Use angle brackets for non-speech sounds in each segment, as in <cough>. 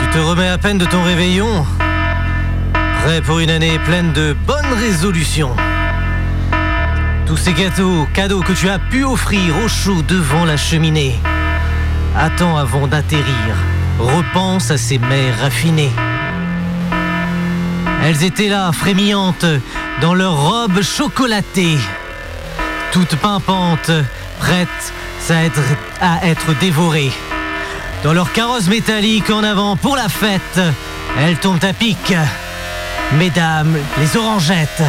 Tu te remets à peine de ton réveillon. Prêt pour une année pleine de bonnes résolutions. Tous ces gâteaux, cadeaux que tu as pu offrir au chaud devant la cheminée. Attends avant d'atterrir, repense à ces mères raffinées. Elles étaient là, frémillantes, dans leurs robes chocolatées, toutes pimpantes, prêtes à être dévorées. Dans leur carrosse métallique en avant pour la fête, elles tombent à pic. Mesdames, les orangettes.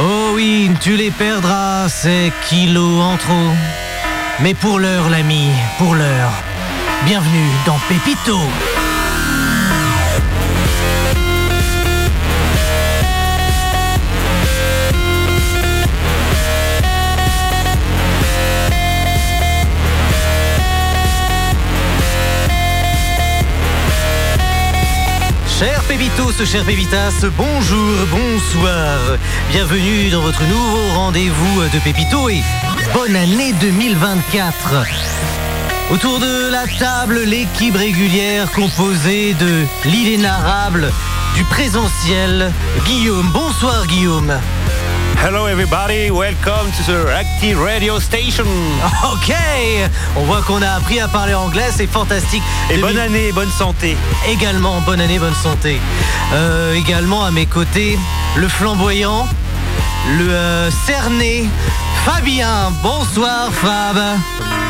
Oh oui, tu les perdras, ces kilos en trop. Mais pour l'heure, l'ami, pour l'heure, bienvenue dans Pépito. Cher Pépitos, cher Pépitas, bonjour, bonsoir. Bienvenue dans votre nouveau rendez-vous de Pépito et bonne année 2024. Autour de la table, l'équipe régulière composée de l'inénarrable, du présentiel, Guillaume. Bonsoir Guillaume. Hello everybody, welcome to the Active Radio Station. <laughs> Ok, on voit qu'on a appris à parler anglais, c'est fantastique. Et bonne 2000 année, bonne santé. Également, bonne année, bonne santé. Euh, également à mes côtés, le flamboyant, le euh, cerné, Fabien. Bonsoir Fab.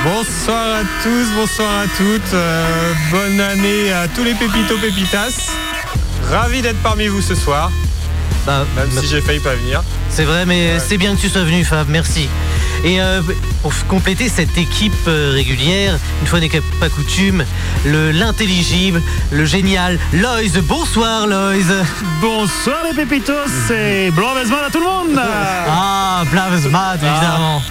Bonsoir à tous, bonsoir à toutes. euh, bonne année à tous les pépitos pépitas. Ravi d'être parmi vous ce soir, Bah, même si j'ai failli pas venir. C'est vrai, mais c'est bien que tu sois venu, Fab. Merci. Et euh, pour compléter cette équipe euh, régulière, une fois n'est pas coutume, le l'intelligible, le génial Loïs. Bonsoir Loïs. Bonsoir les pépitos, c'est Blanc Basman à tout le monde Ah, Blavesmad, évidemment.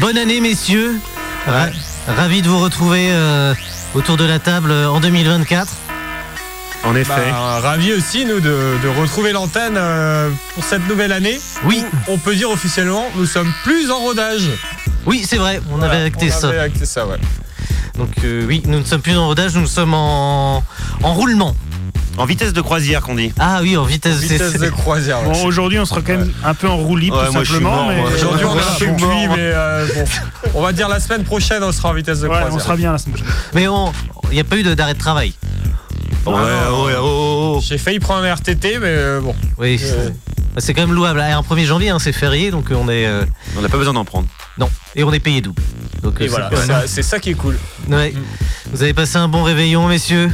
Bonne année, messieurs. Ra- Ravi de vous retrouver euh, autour de la table euh, en 2024. En effet. Bah, ravi aussi, nous, de, de retrouver l'antenne euh, pour cette nouvelle année. Oui, On peut dire officiellement, nous sommes plus en rodage. oui, c'est vrai, on avait acté on ça. avait acté ça, ouais. Donc euh, oui, nous ne sommes plus en rodage, nous sommes en, en roulement. En vitesse de croisière qu'on dit. Ah oui, en vitesse. Vitesse de croisière. Bon, aujourd'hui on sera quand même un peu en roue libre Ouais, tout simplement, mais. Aujourd'hui, on est Voilà, un peu bon, cuit, mais euh, bon, on va dire la semaine prochaine, on sera en vitesse de ouais, croisière. on sera bien la semaine prochaine. Mais il n'y a pas eu d'arrêt de travail. Ouais, ouais, ouais, oh, oh, oh. J'ai failli prendre un RTT, mais euh, bon. Oui, Euh, c'est- c'est quand même louable. Ah, Un 1er janvier, hein, c'est férié, donc on est euh, On n'a pas besoin d'en prendre. non, et on est payé double. Donc Et euh, voilà, c'est- ça- c'est ça qui est cool. Ouais. Vous avez passé un bon réveillon, messieurs?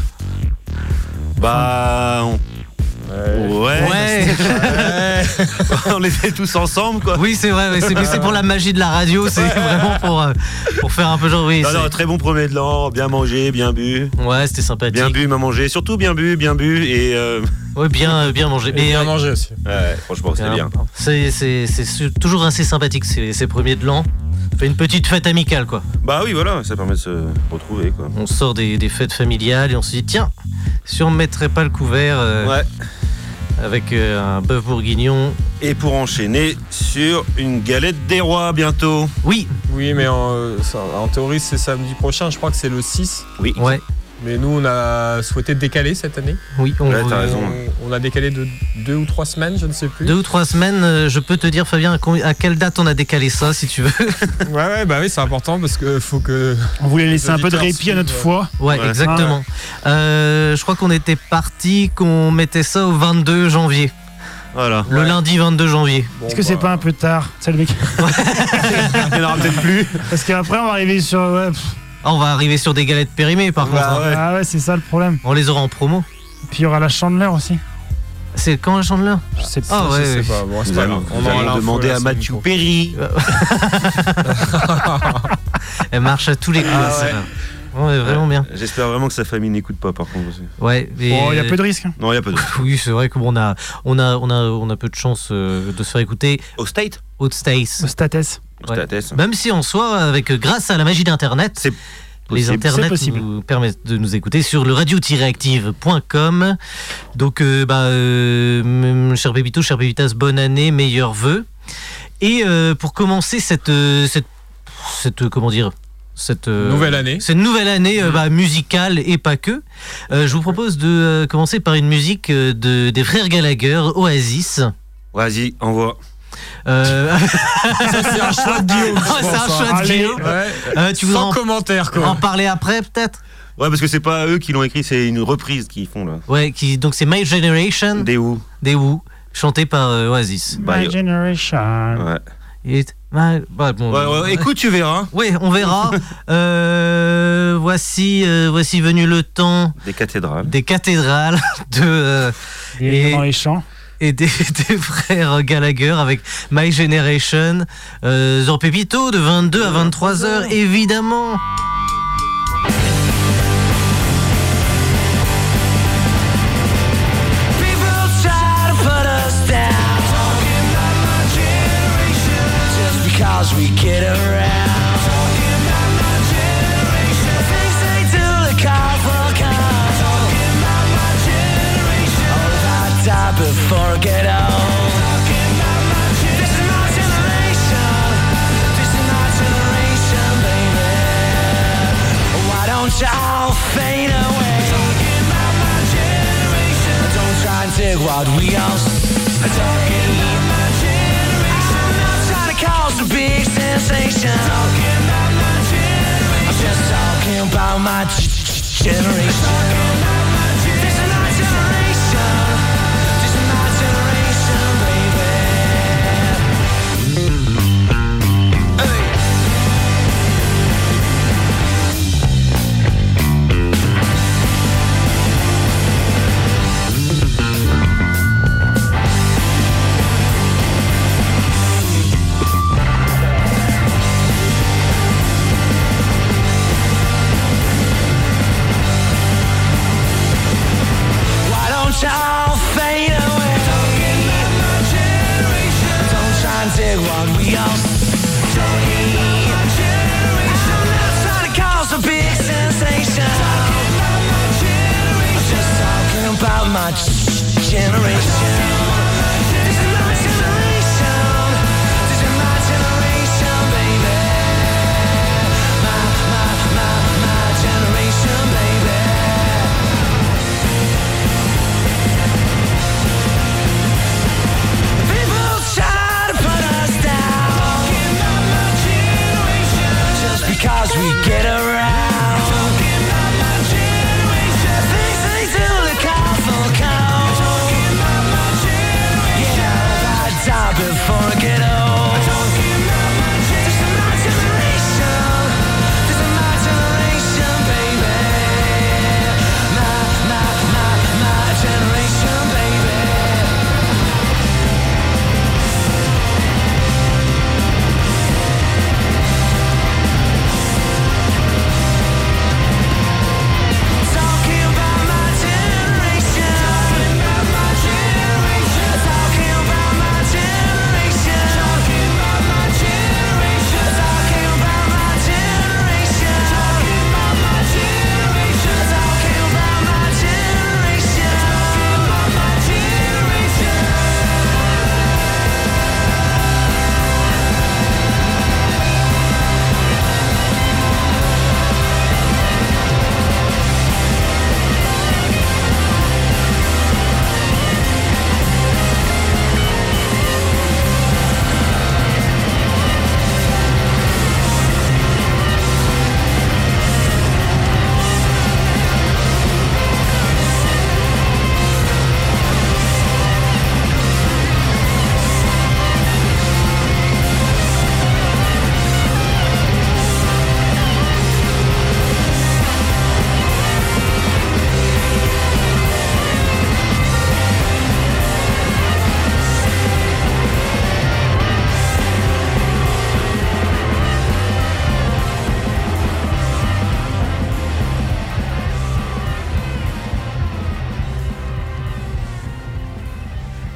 Bah. on- Ouais. Ouais. <laughs> on était tous ensemble, quoi. oui, c'est vrai. ouais, c'est mais c'est pour la magie de la radio. C'est vraiment pour euh, pour faire un peu genre oui. Non, très bon premier de l'an, bien mangé, bien bu. Ouais, c'était sympathique. Bien bu, bien mangé. Surtout bien bu, bien bu. Et. euh, Ouais, bien euh, bien mangé. Et Mais bien euh, mangé aussi. Ouais, franchement, c'était bien. C'est c'est c'est su- toujours assez sympathique ces, ces premiers de l'an. On fait une petite fête amicale quoi. Bah oui, voilà, ça permet de se retrouver, quoi. On sort des, des fêtes familiales et on se dit tiens, si on ne mettrait pas le couvert euh, Ouais. Avec euh, un bœuf bourguignon. Et pour enchaîner sur une galette des rois bientôt. Oui, Oui, mais en, euh, en théorie, c'est samedi prochain. Je crois que c'est le 6. Oui. ouais, Mais nous, on a souhaité décaler cette année. oui. On, Ouais, raison. On, on a décalé de deux ou trois semaines, je ne sais plus. Deux ou trois semaines, euh, je peux te dire Fabien à, quelle date on a décalé ça si tu veux. <laughs> Ouais, ouais, bah oui, c'est important parce que faut que. On voulait laisser un peu de répit à notre foi. Ouais, Ouais. exactement. Euh, je crois qu'on était parti, qu'on mettait ça au 22 janvier. Voilà. Le Ouais. lundi 22 janvier. Bon, Est-ce que c'est bah, pas un peu tard C'est le mec. Il n'y en aura peut-être plus. Parce qu'après on va arriver sur. Ouais, pff, Ah, on va arriver sur des galettes périmées par Bah, contre. hein. ouais. Ah ouais, c'est ça le problème. On les aura en promo. Puis il y aura la chandeleur aussi. C'est quand la chandeleur Je sais pas. Ah je ouais, sais pas. Bon, c'est Nous pas allons, grave. nous aura allons l'info demander à Mathieu. Perry. <laughs> Elle marche à tous les coups. Ah là, ouais. celle-là. Ouais, vraiment bien. J'espère vraiment que sa famille n'écoute pas par contre. aussi. Ouais. Bon, il y a peu de risques. hein. Non, il n'y a pas de. <laughs> Oui, c'est vrai qu'on a, on a, on a, on a peu de chance euh, de se faire écouter. Au State? Haute Stace. Au States. Ouais. Même si en soi, avec euh, grâce à la magie d'Internet, C'est les internets nous permettent de nous écouter sur le radio-active.com. Donc, euh, bah, euh, cher Bébito, cher Bébitas, bonne année, meilleurs vœux. Et euh, pour commencer cette, euh, cette, cette, comment dire, cette euh, Nouvelle année. Cette nouvelle année euh, bah, musicale et pas que. Euh, je vous propose de euh, commencer par une musique de, des frères Gallagher, Oasis. Vas-y, envoie. Euh, c'est un choix de Guillaume. <laughs> c'est un pense, choix de Allez, Guillaume. ouais. euh, tu Sans en, commentaire, quoi. en parler après peut-être Ouais, parce que c'est pas eux qui l'ont écrit, c'est une reprise qu'ils font là. Ouais, qui, donc c'est My Generation Des où des Who, chanté par euh, Oasis. Bah, My generation. Ouais. It- my- bah, bon, Ouais, ouais, écoute, tu verras. Ouais, on verra. <laughs> Euh, voici, euh, voici venu le temps Des cathédrales. des cathédrales <laughs> de, euh, Il Et- est dans les champs. Et des, <laughs> des frères Gallagher avec My Generation. Euh, Zor Pépito de 22 à 23 heures, évidemment.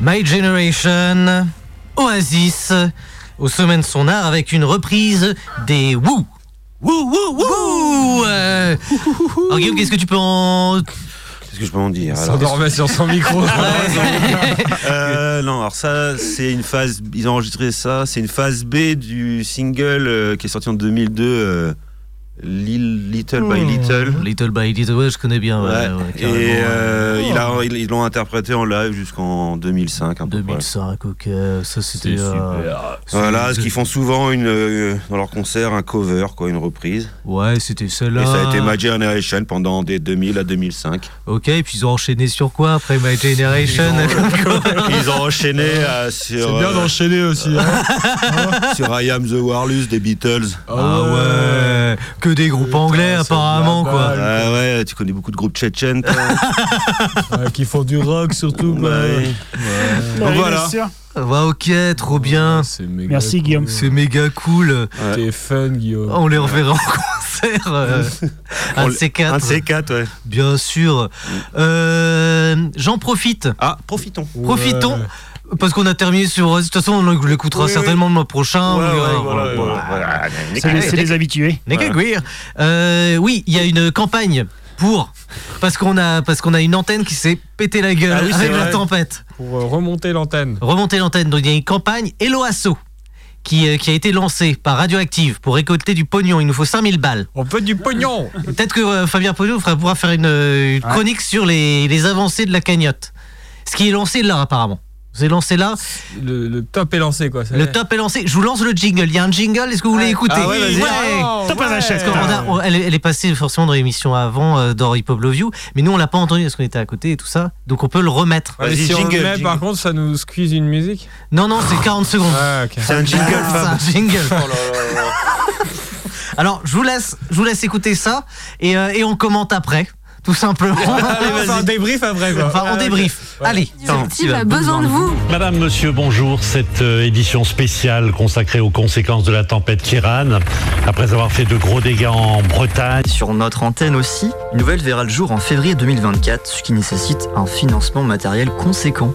My Generation, Oasis, au sommet de son art avec une reprise des Woo. Woo, woo, woo euh, Alors Guillaume, qu'est-ce que tu peux en... Qu'est-ce que je peux en dire S'endormait sur son micro. <laughs> <laughs> Euh, non, alors ça, c'est une phase. Ils ont enregistré ça. C'est une phase B du single euh, qui est sorti en 2002. Little by Little. Little by Little, ouais, je connais bien. Ouais, Ouais. ouais, et euh, il a- ils ils l'ont interprété en live jusqu'en 2005. Un peu près. 2005, ok, ça c'était. C'est euh, Voilà, ce qu'ils font souvent une, euh, dans leur concert, un cover, quoi, une reprise. Ouais, c'était celle-là. Et ça a été My Generation pendant des 2000 à 2005. Ok, et puis ils ont enchaîné sur quoi après My Generation <laughs> Ils ont enchaîné euh, sur, C'est bien d'enchaîner aussi. hein. <laughs> sur I Am the Warless des Beatles. Ah ouais, que des groupes anglais c'est apparemment quoi. Ah ouais, tu connais beaucoup de groupes tchétchènes. toi. <laughs> Ouais, qui font du rock surtout. Ouais. Ouais, voilà. Ouais, ok, trop bien. Merci, cool. Guillaume. C'est méga cool. Ouais. T'es fun, Guillaume. On les reverra en concert. euh, <laughs> un de ces quatre. Un de ces quatre, ouais. Bien sûr. Euh, J'en profite. Ah, profitons. Ouais. Profitons. Parce qu'on a terminé sur. De toute façon, on l'écoutera Oui, oui. certainement le mois prochain. Ouais, On ouais, verra. voilà, Voilà. voilà. C'est les, c'est les habitués. Euh, oui, il y a une campagne pour. Parce qu'on a, parce qu'on a une antenne qui s'est pété la gueule Ah oui, avec la vrai. tempête. Pour euh, remonter l'antenne. Remonter l'antenne. Donc il y a une campagne Eloasso qui, euh, qui a été lancée par Radioactive pour récolter du pognon. Il nous faut 5000 balles. On veut du pognon Peut-être que euh, Fabien Pognon pourra faire une, une chronique sur les, les avancées de la cagnotte. Ce qui est lancé là, apparemment. C'est lancé là. le, le top est lancé, quoi. Le est. top est lancé. Je vous lance le jingle. Il y a un jingle. Est-ce que vous voulez écouter Ah ouais, vas-y. Oh, Top à la chaise, elle, est- elle est passée forcément dans l'émission avant euh, dans Hip Hop Love You, mais nous on l'a pas entendu parce qu'on était à côté et tout ça, donc on peut le remettre. Ouais, Vas-y, si on jingle, le met, jingle. par contre, ça nous squeeze une musique. Non non, c'est 40 secondes. Ah. C'est un jingle, <laughs> C'est Fab. un jingle. Alors je vous laisse, je vous laisse écouter ça et, euh, et on commente après, tout simplement. <laughs> Allez, on débrief après, quoi. Enfin, on débrief. Allez. A besoin de vous. Madame, monsieur, bonjour. Cette euh, édition spéciale consacrée aux conséquences de la tempête Kiran. Après avoir fait de gros dégâts en Bretagne, Sur notre antenne aussi, une nouvelle verra le jour en février 2024, ce qui nécessite un financement matériel conséquent.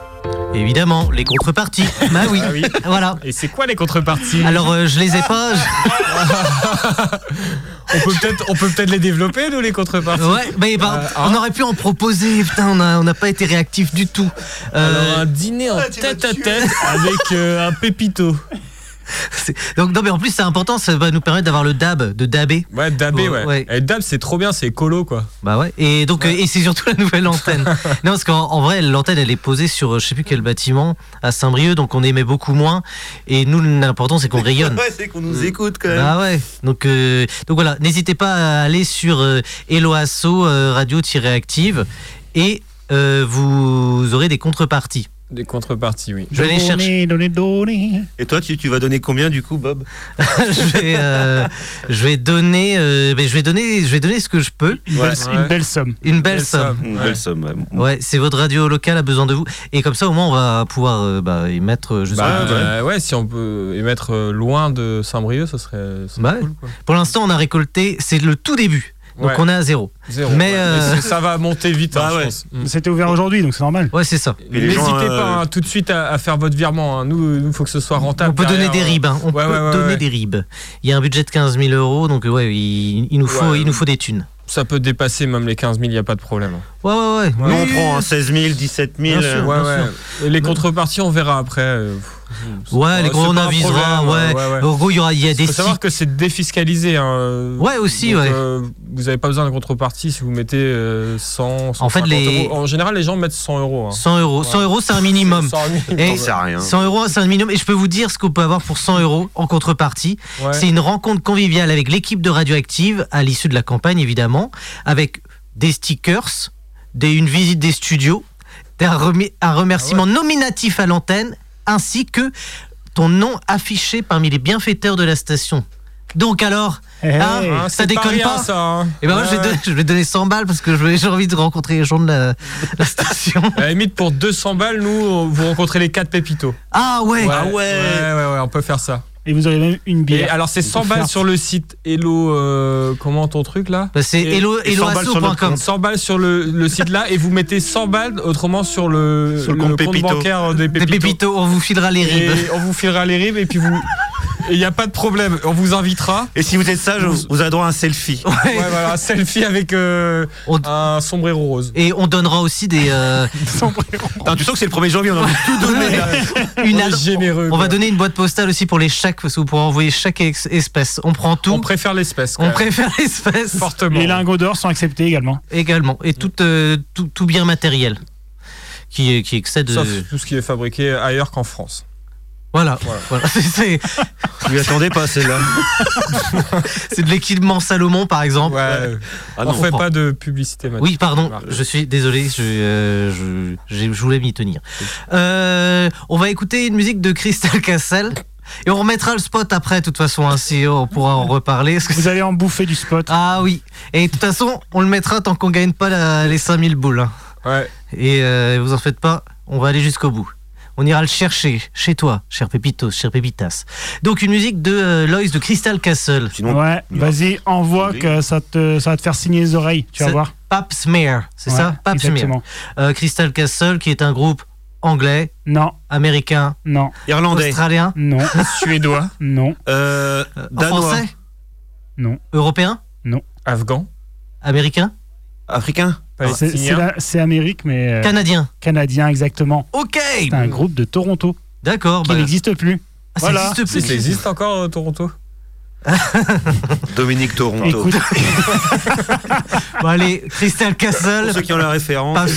Évidemment, les contreparties. <laughs> bah oui. Ah oui. Voilà. Et c'est quoi les contreparties Alors euh, je les ai pas. je- <laughs> On peut peut-être on peut peut-être les développer, nous, les contreparties Ouais, mais bah, Euh, on hein aurait pu en proposer. Putain, on a- on n'a pas été réactif du tout. Euh, Alors, un dîner en tête à tête avec euh, un pépito. <laughs> donc non, mais en plus c'est important. Ça va nous permettre d'avoir le dab, de dabber. Ouais, Dabé, Ouais, ouais. ouais. Et Dab, c'est trop bien, c'est écolo, quoi. Bah ouais. Et donc euh, et c'est surtout la nouvelle antenne. <laughs> non parce qu'en en vrai l'antenne elle est posée sur euh, je sais plus quel bâtiment à Saint-Brieuc donc on émet beaucoup moins et nous l'important c'est qu'on rayonne. <laughs> Ouais, c'est qu'on nous écoute quand même. Bah ouais. Donc euh, donc voilà, n'hésitez pas à aller sur euh, Eloasso euh, radio-active et euh, vous aurez des contreparties. Des contreparties, oui. Je vais aller chercher. Donner, donner, donner. Et toi, tu, tu vas donner combien du coup, Bob <laughs> je vais euh, je vais donner euh, ben, je vais donner je vais donner ce que je peux. Une, Ouais. belle, une belle somme. Une belle Belle somme. somme. Une Ouais. belle somme. ouais. Ouais, c'est votre radio locale a besoin de vous. Et comme ça, au moins, on va pouvoir euh, bah, y mettre. euh, Je sais Bah, euh, ouais, si on peut émettre loin de Saint-Brieuc, ça serait, ça serait Bah, cool. Quoi. Pour l'instant, on a récolté. C'est le tout début. Donc, Ouais. on est à zéro. Zéro. Mais, ouais. euh, ça va monter vite, hein, Bah je ouais. pense. Mm. C'était ouvert aujourd'hui, donc c'est normal. Ouais, c'est ça. N'hésitez gens, euh, pas hein, tout de suite à, à faire votre virement. hein. Nous, il faut que ce soit rentable. On peut donner des ribs. hein. On Ouais, peut ouais, ouais, donner ouais. des ribs. Il y a un budget de 15 000 euros. Donc, ouais, il, il nous, faut, Ouais. il nous faut des thunes. Ça peut dépasser même les 15 000, il n'y a pas de problème. Ouais, ouais, ouais. Nous, on prend hein, 16 000, 17 000. Bien sûr. euh, Ouais, bien ouais. Et les contreparties, on verra après. Ouais, les gros, on avisera. Ouais. ouais, ouais. En gros, il y aura, il y a Il des faut savoir que c'est défiscalisé. hein. Ouais, aussi, Donc, ouais. euh, vous n'avez pas besoin de contrepartie si vous mettez euh, 100, 150 En fait, les- euros. En général, les gens mettent 100 euros. hein. 100 euros. 100 euros, c'est un minimum. <laughs> 100 minimum. Et rien. 100 euros, c'est un minimum. Et je peux vous dire ce qu'on peut avoir pour 100 euros en contrepartie. C'est une rencontre conviviale avec l'équipe de Radioactive à l'issue de la campagne, évidemment, avec des stickers, des, une visite des studios, un remerciement Ah nominatif à l'antenne, ainsi que ton nom affiché parmi les bienfaiteurs de la station. Donc alors, Eh, hein, Hein, ça c'est déconne rien, pas ça. hein. Et ben moi, je, vais Ouais. donner, je vais donner 100 balles parce que j'ai envie de rencontrer les gens de la, la station. À la limite, pour 200 balles, nous, vous rencontrez les 4 pépitos. Ah ouais, Ah ouais. ouais, ouais, ouais, on peut faire ça. Et vous aurez même une Et bière. alors, c'est 100 balles sur le site Hello. euh, comment ton truc là Bah, c'est Et- hello, et 100 balles sur notre helloasso.com. 100 balles sur le, le site là et vous mettez 100 balles autrement sur le, Sur le compte Pépito. bancaire des Des pépitos. pépitos, on vous filera les ribs. Et on vous filera les ribs et puis vous. Il n'y a pas de problème, on vous invitera. Et si vous êtes sage, vous, vous avez droit à un selfie. Ouais. Ouais, voilà, un selfie avec euh, On- un sombrero rose. Et on donnera aussi des, euh, <laughs> Putain, tu sens que c'est le 1er janvier, on a envie de tout donner. là. <laughs> une ad- généreux. On va donner une boîte postale aussi pour les chèques, parce que vous pourrez envoyer chaque espèce. On prend tout. On préfère l'espèce. On préfère l'espèce fortement. Les lingots d'or sont acceptés également. également. Et tout, euh, tout, tout bien matériel qui, qui excède. Sauf euh, tout ce qui est fabriqué ailleurs qu'en France. Voilà. Voilà. voilà. <laughs> C'est- Je attendais pas, celle-là. <laughs> c'est de l'équipement Salomon, par exemple. Ouais. Ah on non. fait pas de publicité maintenant. Oui, pardon, je suis désolé, je, euh, je, j'ai- je voulais m'y tenir. Euh, on va écouter une musique de Crystal Castle et on remettra le spot après, de toute façon, ainsi on pourra en reparler. parce que Vous allez en bouffer du spot. Ah oui, et de toute façon, on le mettra tant qu'on gagne pas la- les 5000 boules. hein. Ouais. Et euh, vous en faites pas, on va aller jusqu'au bout. On ira le chercher chez toi, cher Pépitos, cher Pépitas. Donc une musique de euh, Lois de Crystal Castle. Sinon, Ouais, vas-y, envoie que ça, te, ça va te faire signer les oreilles, tu vas C'est- voir. Pap Smear, c'est Ouais, ça? Pap Smear. Exactement. Euh, Crystal Castle, qui est un groupe anglais, Non, américain, non, irlandais, australien, non, <laughs> Suédois, non, euh, euh, danois, français, non. européen, afghan, américain, africain. C'est- C'est Amérique, mais euh, canadien. canadien, exactement. Ok C'est un groupe de Toronto D'accord. qui bah, n'existe plus. ah, ça voilà. existe plus. Ça existe encore euh, Toronto <laughs> Dominique Toronto. Écoute, <laughs> Bon, allez, Crystal Castle, Pour ceux qui ont la référence. Pap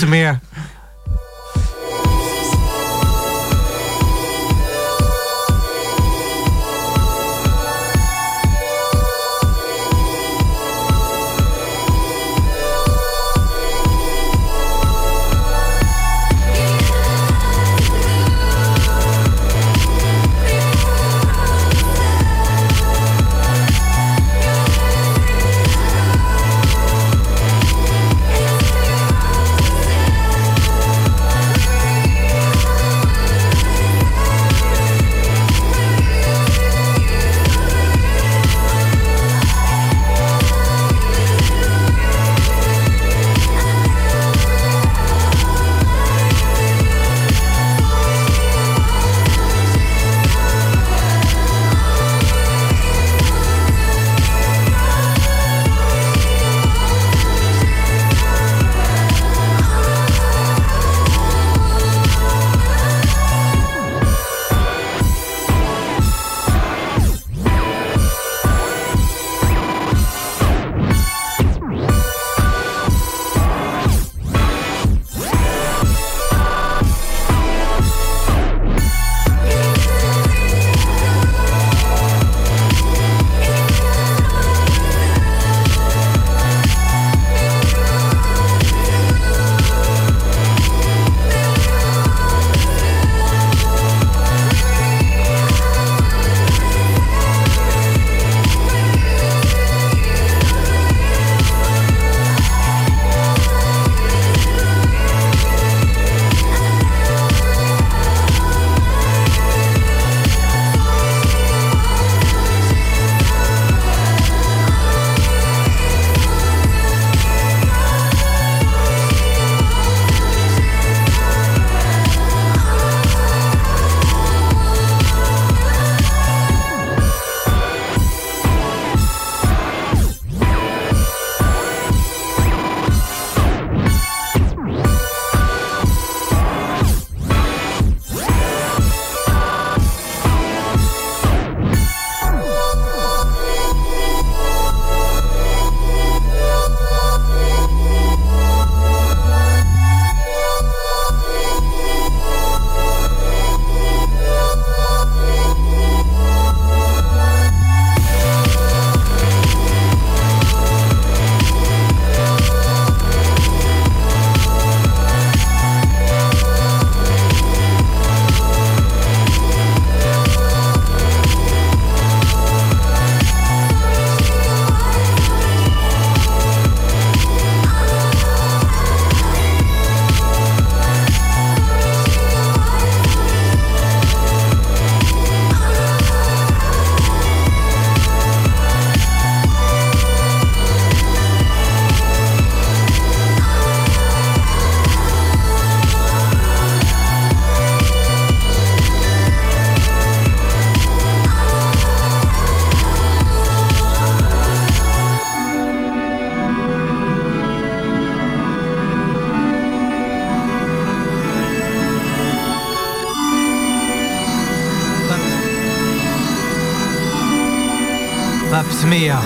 Pap Smear.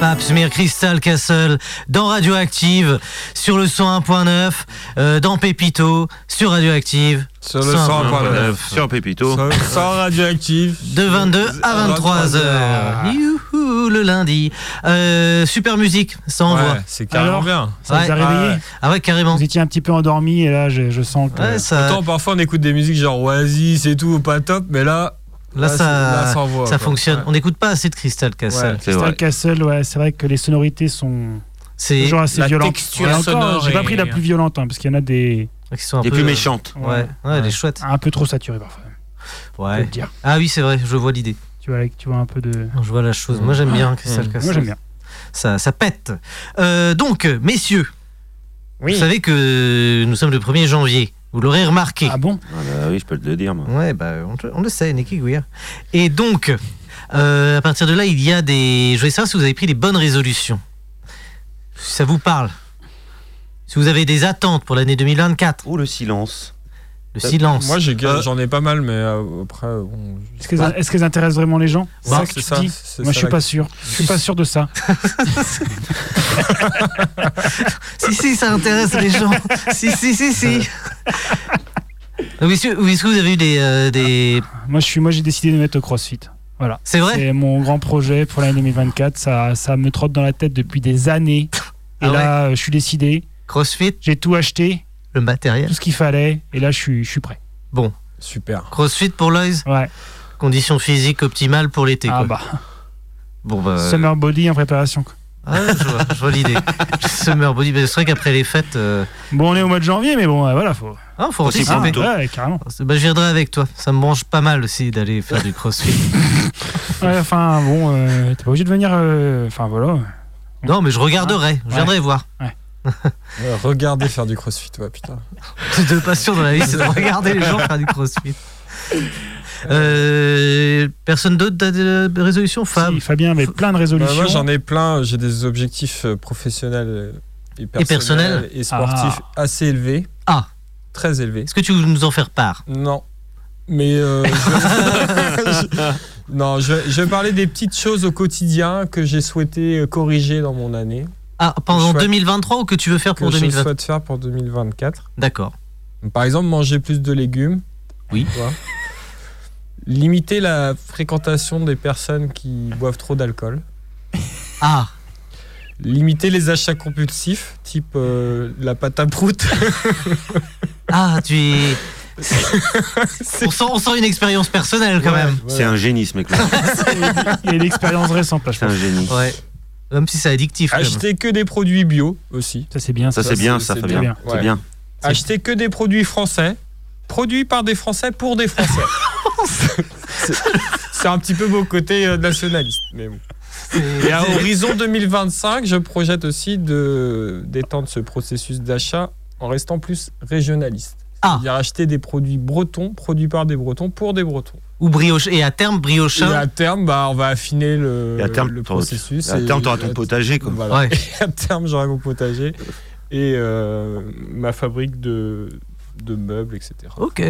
Pap Smear Crystal Castle dans Radioactive sur le 101.9 euh, dans Pépito sur Radioactive Sur le 101.9. Sur Pépito. Sans, sans radioactif. de 22 à 23 heures. Youhou, le lundi. Euh, super musique, ça envoie. Ouais, c'est carrément Alors bien. Ça vous a réveillé Ah ouais, carrément. Vous étiez un petit peu endormi et là, je, je sens que. Ouais, ça, Autant parfois on écoute des musiques genre Oasis et tout, pas top, mais là, là, ça, là, ça envoie, ça quoi. fonctionne. Ouais. On n'écoute pas assez de Crystal Castle. Ouais. Crystal vrai. Castle, ouais, c'est vrai que les sonorités sont C'est toujours assez la violentes. texture encore, j'ai pas pris la plus violente, hein, parce qu'il y en a des qui sont un peu plus méchantes. Ouais, ouais, elle est chouette. un peu trop saturées parfois. Ouais. dire. Ah oui, c'est vrai, je vois l'idée. Tu vois, tu vois un peu de. Je vois la chose. Moi, j'aime bien Crystal Mmh. Castle. Moi j'aime bien. Ça, ça pète. Euh, donc, messieurs, Oui. vous savez que nous sommes le 1er janvier. Vous l'aurez remarqué. Ah bon Ah bah oui, je peux te le dire. moi. Ouais, bah, on, le sait, Nicky Guir. Et donc, euh, à partir de là, il y a des. Je voulais savoir si vous avez pris les bonnes résolutions. Si ça vous parle. Si vous avez des attentes pour l'année 2024. Ou le silence. Le silence. Moi Euh, j'en ai pas mal, mais euh, après. bon, Est-ce qu'elles intéressent vraiment les gens Ouais, ça que c'est tu ça, dis c'est Moi je suis pas sûr. Je suis pas sûr de ça. <laughs> Si, si, ça intéresse les gens. si, si, si, si. Est-ce que vous avez eu des. euh, des... Moi j'ai décidé de mettre au CrossFit. Voilà. C'est vrai C'est mon grand projet pour l'année 2024. Ça, ça me trotte dans la tête depuis des années. Et Ah là, je suis décidé. Crossfit, J'ai tout acheté, le matériel. tout ce qu'il fallait. Et là, je suis, je suis prêt. Super. Crossfit pour Loïs? Ouais. Conditions physiques optimales pour l'été. Ah quoi. bah, Bon, bah. summer body en préparation. quoi. Ah, je vois, je vois l'idée. <laughs> Summer body. mais C'est vrai qu'après les fêtes. euh, Bon, on est au mois de janvier, mais bon, euh, voilà, faut. Ah, faut Aussi. Tôt. ouais, carrément. Bah, je viendrai avec toi. Ça me branche pas mal aussi d'aller faire du crossfit. <laughs> Ouais, enfin, bon, euh, t'es pas obligé de venir. euh, Enfin, voilà. non, mais je regarderai. Je Ouais. viendrai voir. Ouais, regardez faire du crossfit, ouais, putain. <laughs> Deux passions dans la vie, c'est de regarder les gens faire du crossfit. <laughs> Euh, personne d'autre a des résolutions Fab Si, Fabien avait plein de Bah, résolutions. moi j'en ai plein, j'ai des objectifs euh, professionnels euh, et personnels, et sportifs assez élevés. Ah. Très élevés. Est-ce que tu veux nous en faire part? Non. Mais euh, <laughs> je... non, je vais, je vais parler des petites choses au quotidien que j'ai souhaité corriger dans mon année. Ah, pendant Chouette. 2023 ou que tu veux faire Que pour je 2024 souhaite faire pour 2024. D'accord. Par exemple, manger plus de légumes. Oui. Tu vois. Limiter la fréquentation des personnes qui boivent trop d'alcool. Ah, Limiter les achats compulsifs, type euh, la pâte à prout. ah, tu es. <laughs> on, sent, on sent une expérience personnelle quand même. C'est un génie ce mec-là. <laughs> Il y a une expérience récente, là, je C'est un génie. Ouais. Même si c'est addictif. Acheter que des produits bio aussi. Ça, c'est bien. Ça Ça, c'est bien, ça c'est Fabien. bien. Ouais. bien. Acheter que des produits français, produits par des Français pour des Français. <laughs> C'est- un petit peu mon côté euh, nationaliste. Mais bon. Et à horizon 2025, je projette aussi de d'étendre ce processus d'achat en restant plus régionaliste. Ah. C'est-à-dire acheter des produits bretons, produits par des Bretons, pour des Bretons. Ou brioche. Et à terme, Et briochin. à terme, bah, on va affiner le, Et à terme, le t'auras- processus. À et- terme, t'auras ton potager quoi. Voilà. Ouais. Et <laughs> à terme, j'aurai mon potager et euh, ma fabrique de, de meubles, etc. Ok.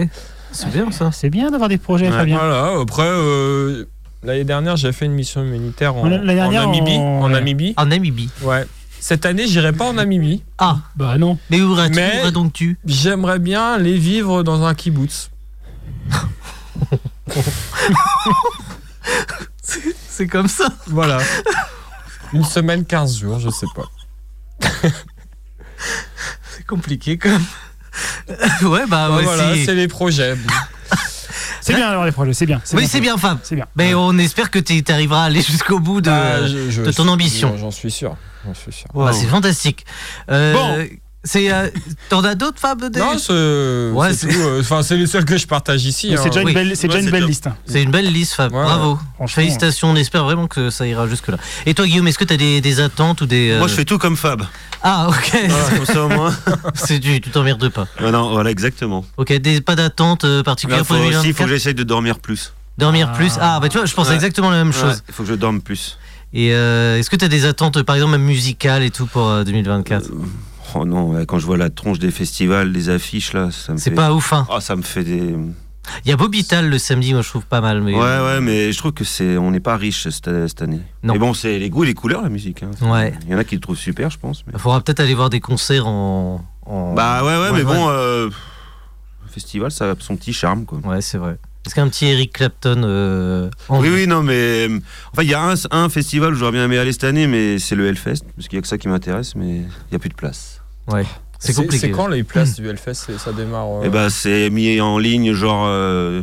C'est bien ça. C'est bien d'avoir des projets, Ouais. Fabien. Voilà, après, euh, l'année dernière, j'ai fait une mission humanitaire en, L'année dernière, en Namibie. En. Namibie. En Namibie. Ouais. Cette année, j'irai pas en Namibie. Ah, Bah non. mais où iras donc tu J'aimerais bien aller vivre dans un kibbutz. <laughs> C'est comme ça. Voilà. Une semaine, 15 jours, je sais pas. C'est compliqué quand même. ouais, bah ouais, voilà, c'est les projets. C'est bien d'avoir des projets, c'est bien. Oui, c'est bien, Fab. C'est bien. Mais on espère que tu arriveras à aller jusqu'au bout de, Ah, je- je- de ton ambition. J'en suis sûr. J'en suis sûr. Bah, c'est fantastique. Euh, Bon. C'est, euh, t'en as d'autres, Fab des- Non, c'est Ouais, c'est c'est- tout. euh, c'est les seuls que je partage ici. Hein. C'est déjà, oui. une belle, c'est déjà Ouais, une c'est belle top. liste. C'est une belle liste, Fab. Ouais, Bravo. Félicitations. On espère vraiment que ça ira jusque-là. Et toi, Guillaume, est-ce que tu as des, des attentes ou des. euh, Moi je fais tout comme Fab. Ah, ok. Voilà, comme ça au moins. <laughs> C'est du, tu t'emmerdes pas. Ouais, non, voilà exactement. Ok, des, pas d'attente euh, Là, particulière faut pour aussi, il 2024 faut que j'essaye de dormir plus. Dormir Ah. plus? Ah, bah tu vois, je pense exactement la même chose. Il faut que je dorme plus. Et euh, est-ce que tu as des attentes, par exemple, même musicales et tout pour euh, 2024 Euh, Oh non, quand je vois la tronche des festivals, des affiches là, ça me C'est fait. pas ouf, hein Ah, ça me fait des. Il y a Bobital le samedi, moi je trouve pas mal. Mais... Ouais, ouais, mais je trouve que c'est, on n'est pas riche cette, cette année. Non. Mais bon, c'est les goûts et les couleurs, la musique. hein. Ouais. Il y en a qui le trouvent super, je pense. mais- Il faudra peut-être aller voir des concerts en. en- Bah ouais, ouais, Ouais, mais ouais. bon, euh, le festival, ça a son petit charme, quoi. Ouais, c'est vrai. Est-ce qu'un petit Eric Clapton. euh, Oui, oui, non, mais. euh, Enfin, il y a un, un festival où j'aurais bien aimé aller cette année, mais c'est le Hellfest, parce qu'il y a que ça qui m'intéresse, mais il n'y a plus de place. Ouais, c'est compliqué. C'est quand les places du Hellfest Ça démarre. euh, Et bah, c'est mis en ligne, genre. euh,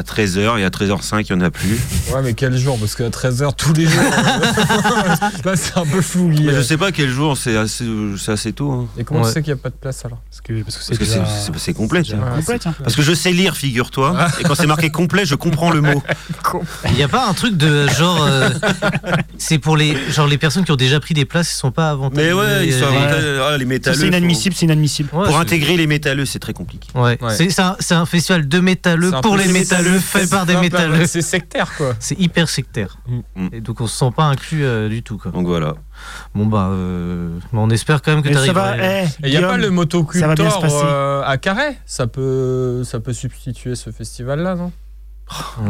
à 13h, et à 13h05, il n'y en a plus. Ouais, mais quel jour? Parce qu'à 13h tous les jours. <laughs> Là, c'est un peu flou. Mais je sais pas quel jour, c'est assez, c'est assez tôt. hein. Et comment Ouais. tu sais qu'il n'y a pas de place alors? Parce que parce que Parce que c'est, déjà- c'est- c'est complet, tiens. Ouais, complet, tiens. Parce que je sais lire, figure-toi, et quand c'est marqué complet, je comprends le mot. Il n'y a pas un truc de genre. euh, c'est pour les, genre, les personnes qui ont déjà pris des places, ils sont pas avantagés. Mais ouais, ils sont Euh, avantageux. Ah, les métalleux. C'est inadmissible, c'est inadmissible. ouais, Pour intégrer les métalleux, c'est très compliqué. Ouais, Ouais. C'est, c'est un, c'est un festival de métalleux C'est un pour peu les métalleux, fait par des métalleux. C'est sectaire quoi. C'est hyper sectaire. Mm. Et donc on se sent pas inclus euh, du tout. Quoi. Donc voilà. Bon bah, euh, on espère quand même que tu ça va, arrives. il n'y a pas le motocultor euh, à Carré ça peut, ça peut substituer ce festival-là, non?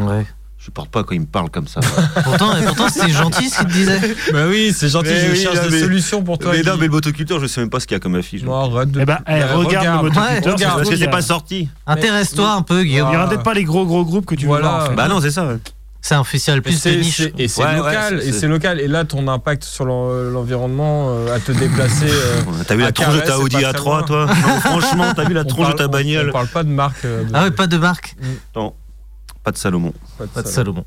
Ouais. Je supporte pas quand ils me parlent comme ça. <laughs> Pourtant, et pourtant c'était gentil ce qu'il te disait. <laughs> Bah oui, c'est gentil, Mais je oui, cherche non, des mais- solutions pour toi. mais non, mais le motoculteur, je sais même pas ce qu'il y a comme affiche. Non, arrête de. Eh ben, eh, Bah, regarde le motoculteur. Ouais, regarde, Parce que c'est il pas sorti. Intéresse-toi un peu, Guillaume. Il y aura peut-être pas les gros gros groupes que tu Voilà. voir. en fait. Bah non, c'est ça. ouais. C'est un festival plus de c'est- niche. c'est- et c'est Ouais, ouais, local, c'est- et c'est- c'est local. Et là, ton impact sur l'en- l'environnement, euh, à te déplacer. euh, <laughs> T'as vu la tronche de ta c'est Audi pas très A3, loin. toi Non, Franchement, t'as vu la on tronche parle- de ta bagnole On parle pas de marque. euh, de- Ah ouais, pas de marque, Pas de Salomon. pas de pas de. Salomon.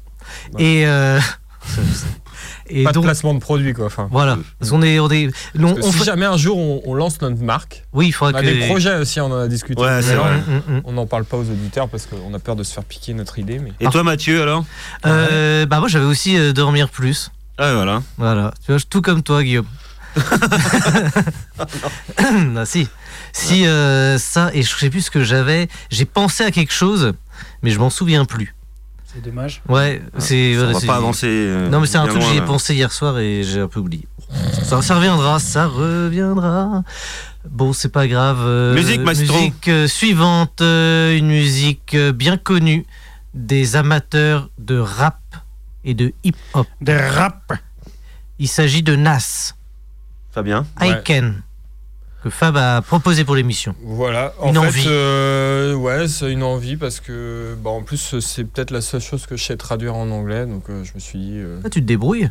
Ouais. Et, euh, <laughs> et Pas de placement de produit, quoi. Enfin, voilà, parce qu'on est, on est, on si fait- jamais un jour on, on lance notre marque, oui, il on faudra a que des projets aussi, on en a discuté. Ouais, c'est Mais vrai. Mm, mm, mm. On n'en parle pas aux auditeurs parce qu'on a peur de se faire piquer notre idée. Mais... Et toi, Mathieu, alors Euh, bah moi j'avais aussi euh, dormir plus. Ah, voilà. Voilà, tu vois, tout comme toi, Guillaume. <laughs> <coughs> ah, si, si euh, ça et je sais plus ce que j'avais. J'ai pensé à quelque chose, mais je m'en souviens plus. C'est dommage. Ouais, c'est. Ça voilà, va c'est- pas avancer. euh, Non, mais c'est un truc que j'y ai pensé hier soir et j'ai un peu oublié. Ça, ça reviendra, ça reviendra. Bon, c'est pas grave. euh, Musique, maestro. Musique euh, suivante, euh, une musique bien connue des amateurs de rap et de hip-hop. De rap. Il s'agit de Nas, Fabien Ouais. Aiken, que Fab a proposé pour l'émission. Voilà, en Une fait, envie. euh, ouais, c'est une envie parce que, bah, en plus, c'est peut-être la seule chose que je sais traduire en anglais, donc euh, je me suis dit, euh, Ah, tu te débrouilles?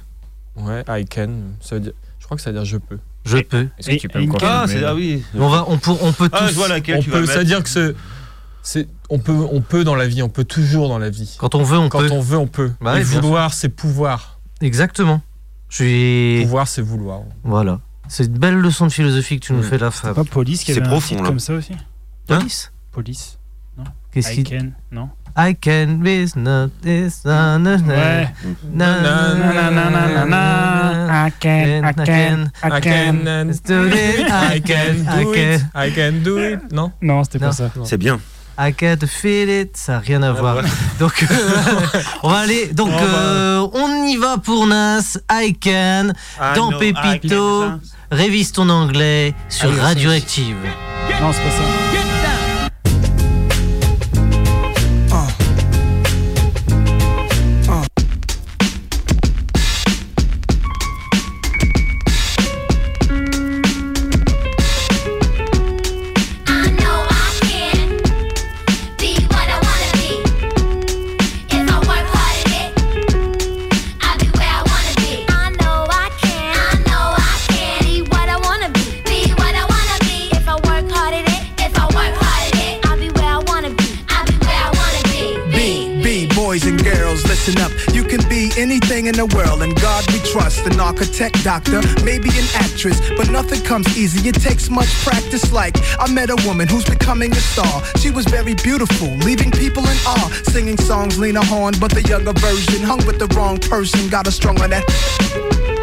Ouais, I can, ça veut dire, je crois que ça veut dire je peux. Je peux. Est-ce que Et- tu peux et me Ah, c'est ah oui. On, va, on, pour- on peut tous. Ah, je vois laquelle On tu peut, mettre. ça veut dire que c'est, c'est, on peut, on peut dans la vie, on peut toujours dans la vie. Quand on veut, on Quand peut. on veut, on peut. Bah vouloir, c'est pouvoir. Exactement. Je suis. Pouvoir, c'est vouloir. Voilà. C'est une belle leçon de philosophie que tu nous fais là, C'est Fab. pas Police qui C'est avait un profond, titre là. comme ça aussi Police Police. Qu'est-ce I qu'il can. Non I can be not this na, na, na, Ouais. na, na, na, na, na, na. I can, I can, I can. do it. <laughs> I can I do can. it. I can do it. Non Non, c'était Non. pas ça. C'est bien. I can feel it. Ça n'a rien à voir. voilà. Donc, euh, <laughs> on va aller. Donc, Oh, bah. euh, on y va pour Nas. I can. Dans know, Pépito. Révise ton anglais sur Allez, ça Radioactive. Non, c'est pas ça. Listen up. You can be anything in the world, and God we trust. An architect, doctor, maybe an actress, but nothing comes easy. It takes much practice. Like, I met a woman who's becoming a star. She was very beautiful, leaving people in awe. Singing songs, Lena Horne, but the younger version hung with the wrong person. Got her strung on that.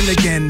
Listen again.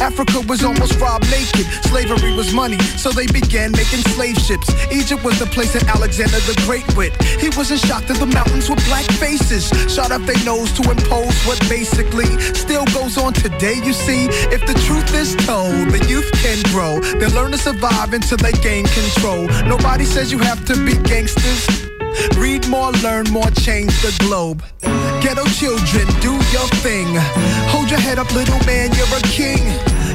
Africa was almost robbed naked. Slavery was money, so they began making slave ships. Egypt was the place that Alexander the Great went. He wasn't shocked that the mountains were black faces. Shot up their nose to impose what basically still goes on today, you see. If the truth is told, the youth can grow. They learn to survive until they gain control. Nobody says you have to be gangsters. Read more, learn more, change the globe. Ghetto children, do your thing. Hold your head up, little man, you're a king.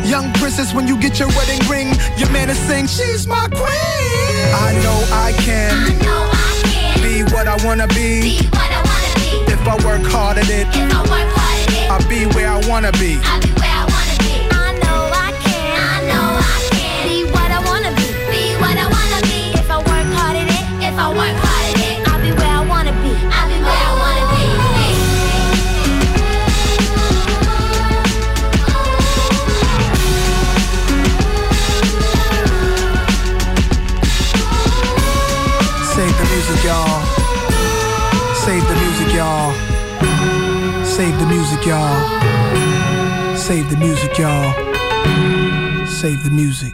Young princess, when you get your wedding ring, your man is saying, She's my queen. I know I I can know I can. be what I wanna be. Be I wanna be. If I work hard at it, If I work hard at it, I'll be where I wanna be. Y'all. Save the music.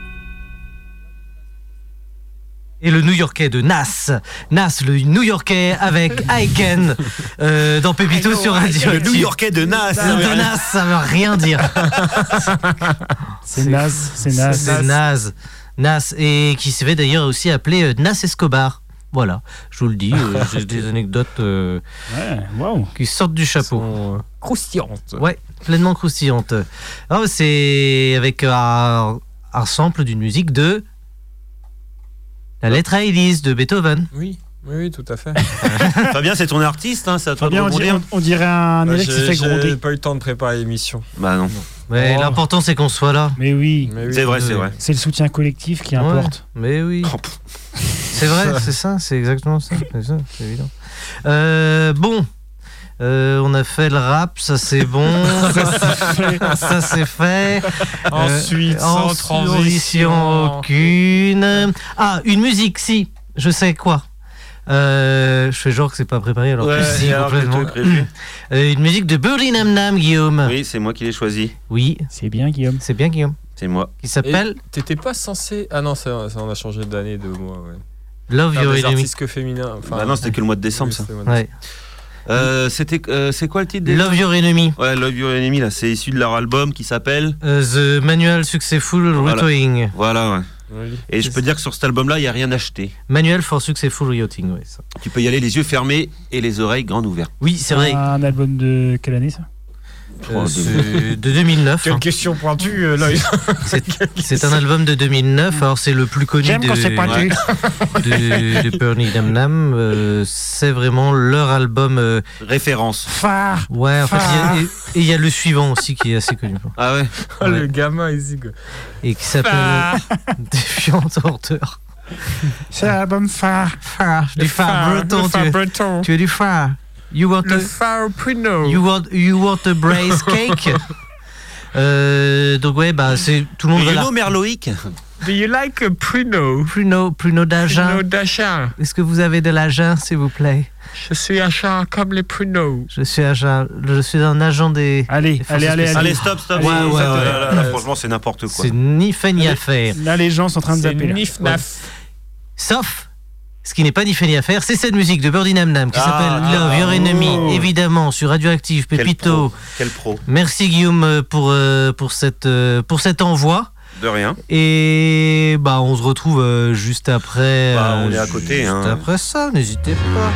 Et le New-Yorkais de Nas. Nas, le New-Yorkais avec Aiken <laughs> euh, dans Pépito sur Radio Le New-Yorkais de Nas. De Nas, ça veut rien dire. <laughs> C'est naze, c'est naze. C'est Nas. Nas. Et qui se fait d'ailleurs aussi appeler euh, Nas Escobar. Voilà, je vous le dis, euh, <laughs> j'ai des anecdotes euh, Ouais, qui sortent du chapeau. Croustillantes. Ouais, pleinement croustillante. Ah, c'est avec un, un sample d'une musique de la lettre à Élise de Beethoven. Oui, oui, oui, tout à fait. <laughs> Fabien, c'est ton artiste, hein, de Fabien, on dirait, on, dirait un Bah, élève qui fait gronder. J'ai pas eu le temps de préparer l'émission. Bah non. Mais Oh. l'important c'est qu'on soit là. Mais oui, Mais oui. C'est vrai, c'est vrai. c'est le soutien collectif qui Ouais, importe. mais oui. Oh. <laughs> C'est vrai, <laughs> c'est ça, c'est exactement ça. C'est ça, c'est évident. Euh, bon. Euh, on a fait le rap, ça c'est bon, <laughs> ça c'est fait. <laughs> Ensuite, Euh, sans en transition. aucune. Ah, une musique, si, je sais quoi. Euh, je fais genre que c'est pas préparé alors Ouais, que si, complètement. <clears throat> Euh, une musique de Burly Nam Nam, Guillaume. Oui, c'est moi qui l'ai choisi. Oui, C'est bien, Guillaume. c'est bien Guillaume. C'est moi. Qui s'appelle T'étais pas censé. Ah non, ça, ça on a changé d'année de mois. Ouais. Love Your Enemy. artistes que féminins. Enfin, Bah non, c'était que le mois de décembre, ça. Ouais. Euh, c'était, euh, c'est quoi le titre déjà Love Your Enemy. Ouais, Love Your Enemy, là, c'est issu de leur album qui s'appelle. Euh, the Manual Successful Voilà. Routing. Voilà, ouais. Oui. Et je peux dire que sur cet album-là, il n'y a rien acheté. Manual for Successful Routing, ouais, ça. Tu peux y aller les yeux fermés et les oreilles grandes ouvertes. Oui, c'est vrai. Un album de quelle année ça? Euh, c'est de 2009. Quelle hein. question pointue, euh. <laughs> C'est- un album de 2009. Alors, c'est le plus connu J'aime de, quand pointu. de, de Burning Dam Nam. Euh, c'est vraiment leur album. euh, Référence. Phare ouais, en fait, et il y, a le suivant aussi qui est assez connu. Ah ouais <laughs> Oh, Ouais. Le gamin ici. quoi. Et qui s'appelle <laughs> Défiante Order. C'est la bonne phare. Phare, du phare phare, breton. tu, es, breton. tu es du phare? You want Le a, you want, you want a braise <laughs> cake? Euh, donc ouais, bah c'est tout le monde know Merloïc? Do you like a Pruno Pruno, Pruno d'Agen. Pruno d'achat. Est-ce que vous avez de l'Agen, s'il vous plaît? Je suis achat comme les pruneaux. Je suis agent, je suis un agent des. Allez, des allez, allez, spéciales. Allez, stop, stop. Ouais, ouais, ouais. là, là, franchement, c'est n'importe quoi. C'est ni fait ni à faire. Là, les gens sont en train de C'est zapper. là. Sauf, ce qui n'est pas ni fait ni à faire, c'est cette musique de Birdie Nam Nam qui Ah, s'appelle Love Your ah, Enemy, oh. évidemment, sur Radioactive, Quel Pépito. pro. Quel pro. Merci Guillaume euh, pour, euh, pour, cette, euh, pour cet envoi. De rien. Et bah on se retrouve euh, juste après. Bah, on est à côté, Juste hein. après ça, n'hésitez pas.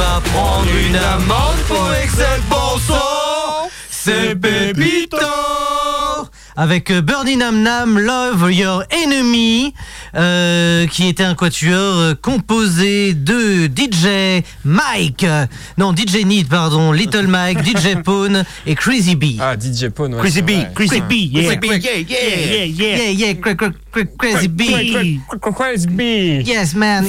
Va prendre une amende pour excès de bon son C'est Pépito avec euh, Birdie Nam Nam, Love Your Enemy, euh, qui était un quatuor euh, composé de DJ Mike, euh, non DJ Need, pardon, Little Mike, DJ Pone et Crazy B. Ah, DJ Pone, ouais. Crazy B. Crazy B, yeah. Crazy B, yeah, yeah. Yeah, yeah, cra- Crazy B. Crazy B. Yes, man.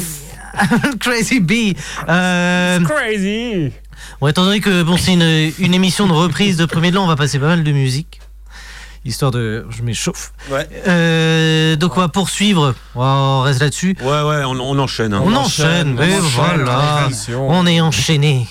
<laughs> Crazy B. Euh, Crazy. Bon, étant donné que bon, c'est une, une émission de reprise de premier de l'an, on va passer pas mal de musique. Histoire de. Je m'échauffe. Ouais. Euh, donc on va poursuivre. On reste là-dessus. Ouais, ouais, on, on enchaîne. hein. On, enchaîne, mais on enchaîne, voilà. On est enchaîné.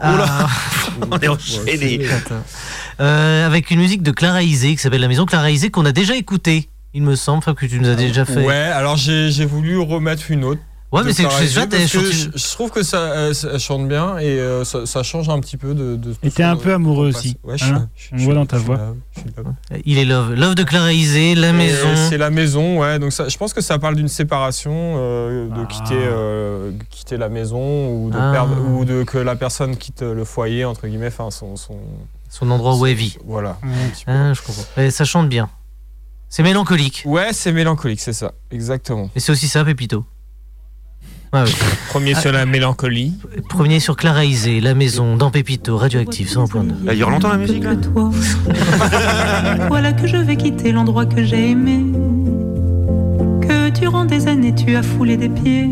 Ah, <laughs> On est enchaîné. <laughs> euh, avec une musique de Clara Isé qui s'appelle La Maison Clara Isé qu'on a déjà écoutée Il me semble que tu nous as déjà fait. Ouais, alors j'ai j'ai voulu remettre une autre. Ouais, mais c'est Clara c'est que chante- je, je trouve que ça, euh, ça- chante bien et euh, ça, ça change un petit peu de. de Et t'es un peu amoureux aussi. Ouais, je hein suis- On voit dans ta je suis voix. là, je suis là. Il est love. Love de Clara Isé, la Et maison. C'est la maison, ouais. Donc ça, je pense que ça parle d'une séparation, euh, de Ah. quitter, euh, quitter la maison ou de Ah. perdre, ou de que la personne quitte le foyer entre guillemets, enfin son, son, Son endroit où elle vit. voilà. Ah, je comprends. Et ça chante bien. C'est mélancolique. Ouais, c'est mélancolique, c'est ça, exactement. Et c'est aussi ça, Pépito? Ouais. <laughs> Premier sur la mélancolie. Premier sur Clara Isé, la maison, dans Pépito, radioactive 100.9. Ah, il entend la musique là toi. <laughs> voilà que je vais quitter l'endroit que j'ai aimé. Que durant des années tu as foulé des pieds.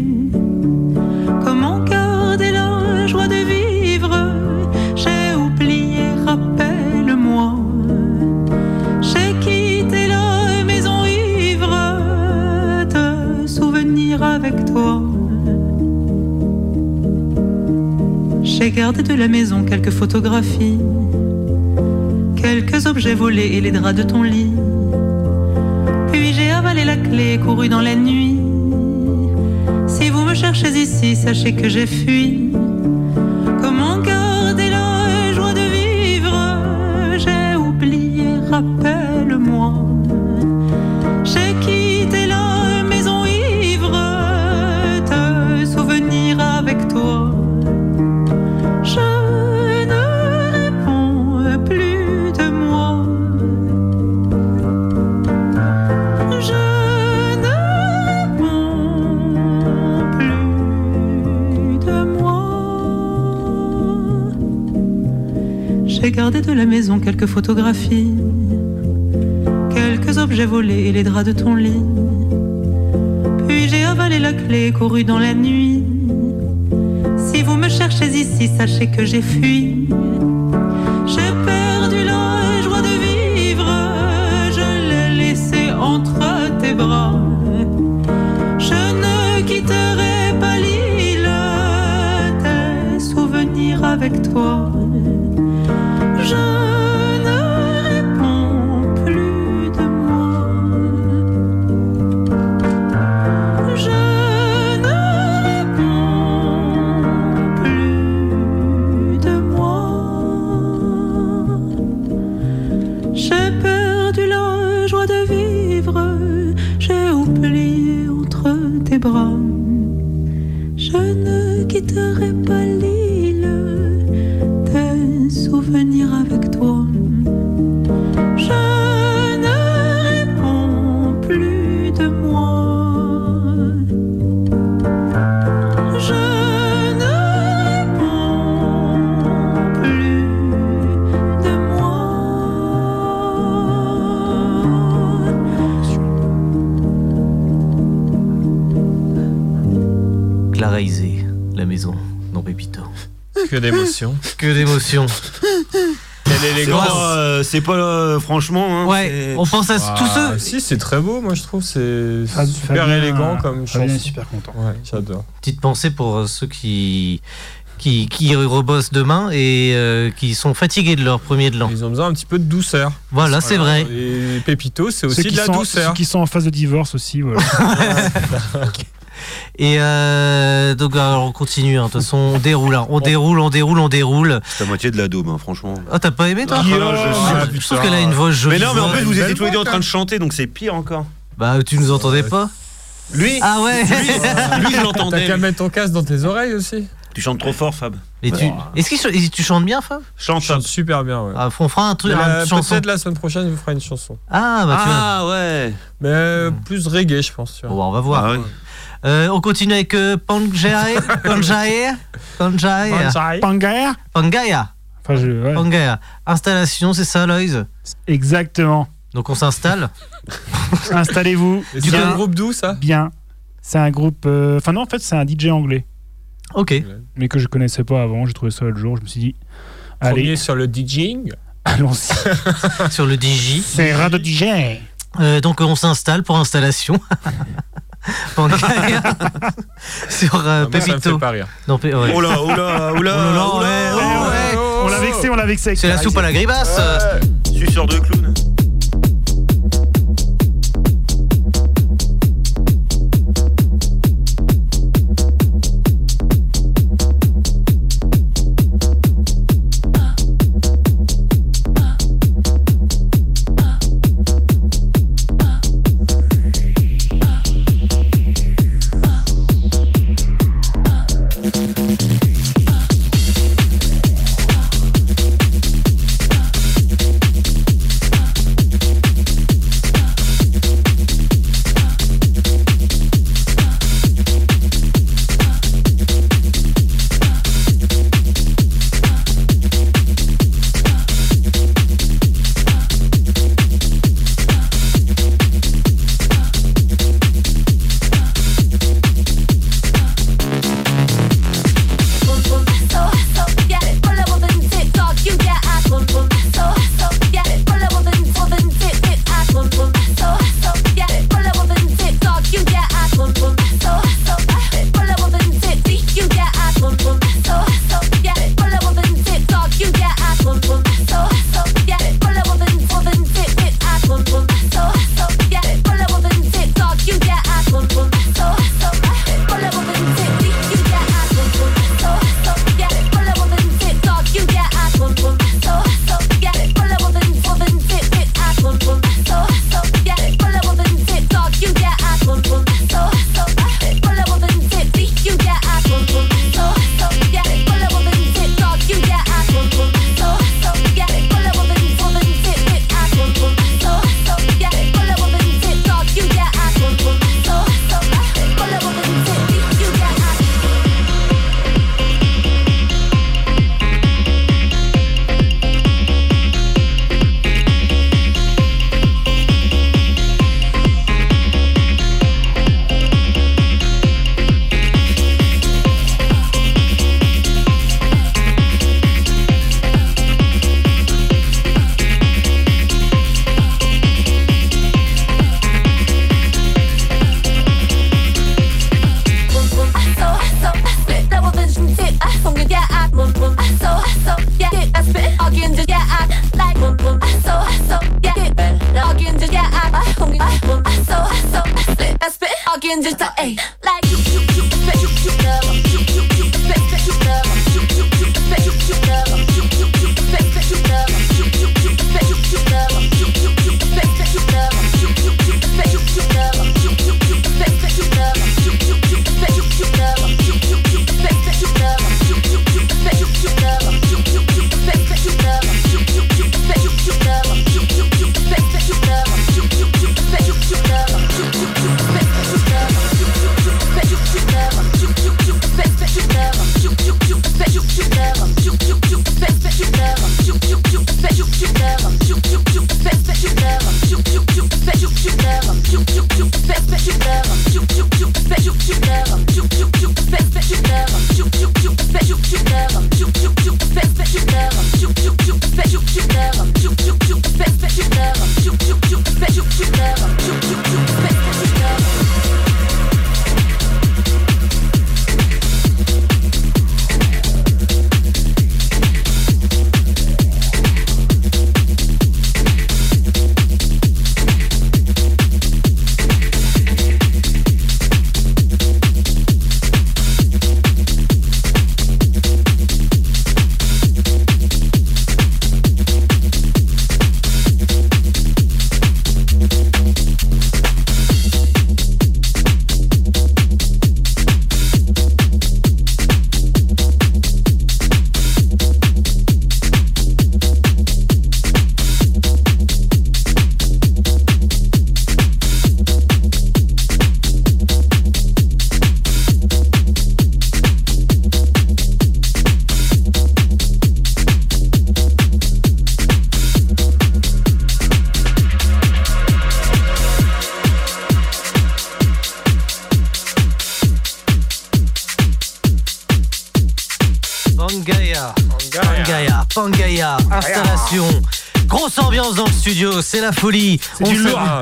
Gardé de la maison quelques photographies, quelques objets volés et les draps de ton lit. Puis j'ai avalé la clé et couru dans la nuit. Si vous me cherchez ici, sachez que j'ai fui. Quelques photographies, quelques objets volés et les draps de ton lit. Puis j'ai avalé la clé couru dans la nuit. Si vous me cherchez ici, sachez que j'ai fui. J'ai perdu la joie de vivre, je l'ai laissé entre tes bras. Je ne quitterai pas l'île, tes souvenirs avec toi. J'ai perdu la joie de vivre, j'ai oublié entre tes bras. Je ne quitterai pas <laughs> Que d'émotions. Que d'émotions. Quelle C'est élégance. pas, euh, c'est pas euh, franchement. hein, Ouais, c'est- on pense à Ah, tous ceux. Si, c'est très beau, moi je trouve. C'est Fab- super Fabien- élégant comme Fabien chanson. est super content. Ouais, j'adore. Petite pensée pour euh, ceux qui, qui, qui rebossent demain et euh, qui sont fatigués de leur premier de l'an. Ils ont besoin un petit peu de douceur. Voilà, c'est vrai. Et Pépito, c'est aussi qui, de la sont, douceur. ceux qui sont en phase de divorce aussi. Voilà. <laughs> <laughs> Et euh, donc alors, on continue. hein. De toute façon, on déroule. hein. On déroule, on déroule, on déroule. C'est la moitié de la daube, hein, franchement. Ah, t'as pas aimé toi Ah, non, je Ah, suis- Je trouve qu'elle a une voix jolie. Mais non, mais en plus, vous étiez tous les deux en train de chanter, donc c'est pire encore. Bah, tu nous entendais pas Lui Ah ouais Lui, lui, je T'as l'entendais. qu'à mettre ton casque dans tes oreilles aussi. Tu chantes trop fort, Fab. Et tu... Est-ce que tu- tu chantes bien, Fab? Chante, chante super bien, ouais. ah, On fera un truc, la- une chanson. Peut-être la semaine prochaine, je vous ferai une chanson. Ah, bah tu vois. Ah ouais. Mais euh, plus reggae, je pense. Tu vois. Bon, on va voir. Ah ouais. Euh, on continue avec euh, Pangaea. <laughs> Pangaea. Pangaea. Pangaea Pangaea. Enfin, je, ouais. Pangaea. Installation, c'est ça, Loïs Exactement. Donc on s'installe. <laughs> Installez-vous. C'est un groupe d'où ça Bien. C'est un groupe. euh, Enfin, non, en fait, c'est un DJ anglais. Ok. Mais que je connaissais pas avant. J'ai trouvé ça l'autre jour. Je me suis dit. Allez, Premier sur le DJing. allons-y. <laughs> Sur le DJ. C'est Radio DJ. Euh, donc on s'installe pour installation. <laughs> Pangaea. <laughs> Sur euh, moi, ça me fait Pépito. pas rire. Non, Pé- ouais. Oh là, oh là, oh là, Oh là là, oh ouais, oh ouais. On l'a vexé, on l'a vexé. avec C'est la soupe à la grimace. Suceur de clown.